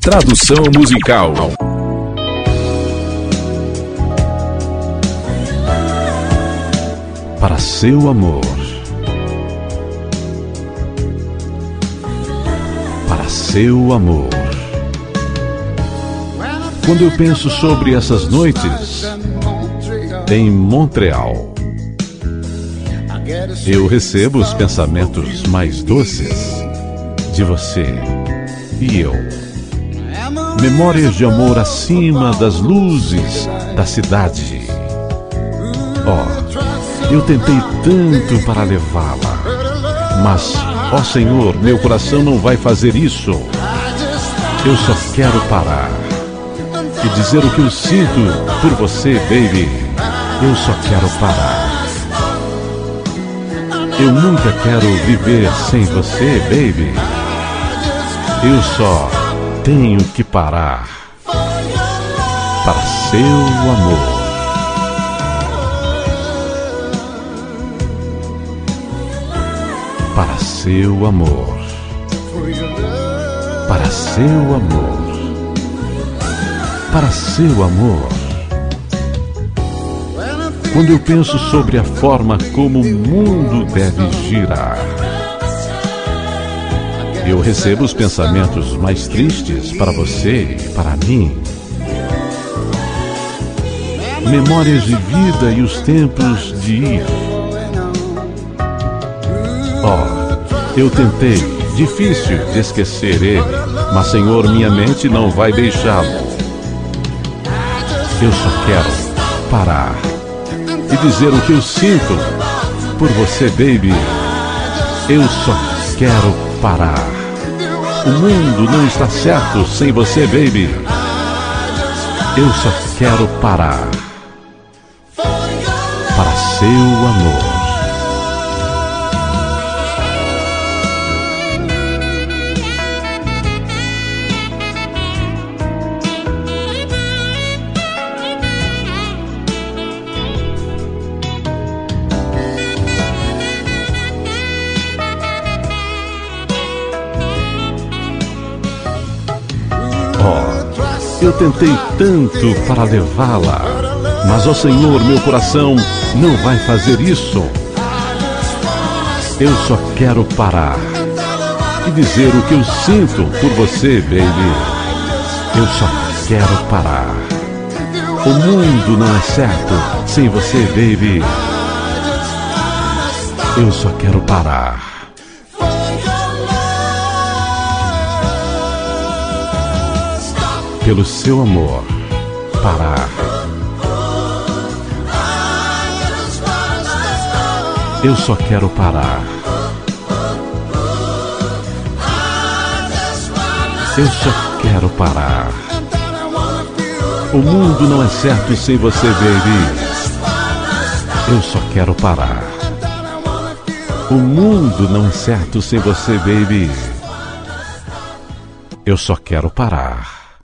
Tradução musical. Para seu amor. Para seu amor. Quando eu penso sobre essas noites em Montreal, eu recebo os pensamentos mais doces de você e eu. Memórias de amor acima das luzes da cidade. Oh, eu tentei tanto para levá-la, mas, ó oh Senhor, meu coração não vai fazer isso. Eu só quero parar e dizer o que eu sinto por você, baby. Eu só quero parar. Eu nunca quero viver sem você, baby. Eu só tenho que parar para seu amor. Para seu amor. Para seu amor. Para seu amor. Quando eu penso sobre a forma como o mundo deve girar, eu recebo os pensamentos mais tristes para você e para mim. Memórias de vida e os tempos de ir. Oh, eu tentei, difícil de esquecer ele, mas Senhor, minha mente não vai deixá-lo. Eu só quero parar e dizer o que eu sinto por você, baby. Eu só quero parar. O mundo não está certo sem você, baby. Eu só quero parar Eu tentei tanto para levá-la, mas, ó Senhor, meu coração não vai fazer isso. Eu só quero parar e dizer o que eu sinto por você, baby. Eu só quero parar. O mundo não é certo sem você, baby. Eu só quero parar. Pelo seu amor, parar. Eu só quero parar. Eu só quero parar. O mundo não é certo sem você, baby. Eu só quero parar. O mundo não é certo sem você, baby. Eu só quero parar.